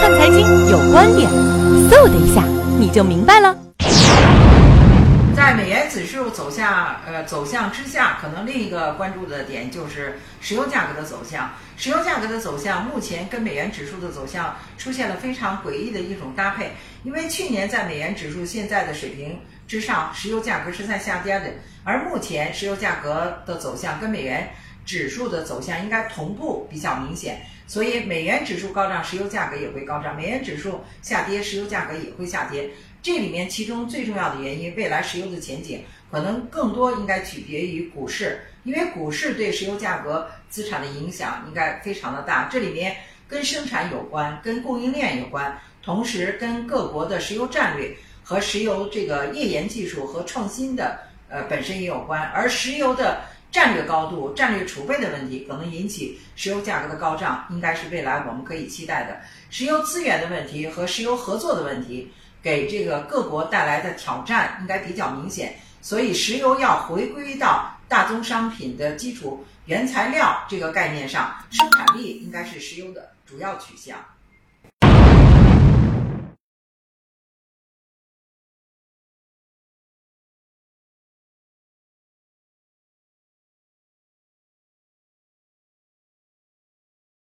看财经有观点，嗖的一下你就明白了。在美元指数走下呃走向之下，可能另一个关注的点就是石油价格的走向。石油价格的走向目前跟美元指数的走向出现了非常诡异的一种搭配，因为去年在美元指数现在的水平之上，石油价格是在下跌的，而目前石油价格的走向跟美元指数的走向应该同步比较明显，所以美元指数高涨，石油价格也会高涨；美元指数下跌，石油价格也会下跌。这里面其中最重要的原因，未来石油的前景可能更多应该取决于股市，因为股市对石油价格资产的影响应该非常的大。这里面跟生产有关，跟供应链有关，同时跟各国的石油战略和石油这个页岩技术和创新的呃本身也有关。而石油的战略高度、战略储备的问题，可能引起石油价格的高涨，应该是未来我们可以期待的。石油资源的问题和石油合作的问题。给这个各国带来的挑战应该比较明显，所以石油要回归到大宗商品的基础原材料这个概念上，生产力应该是石油的主要取向。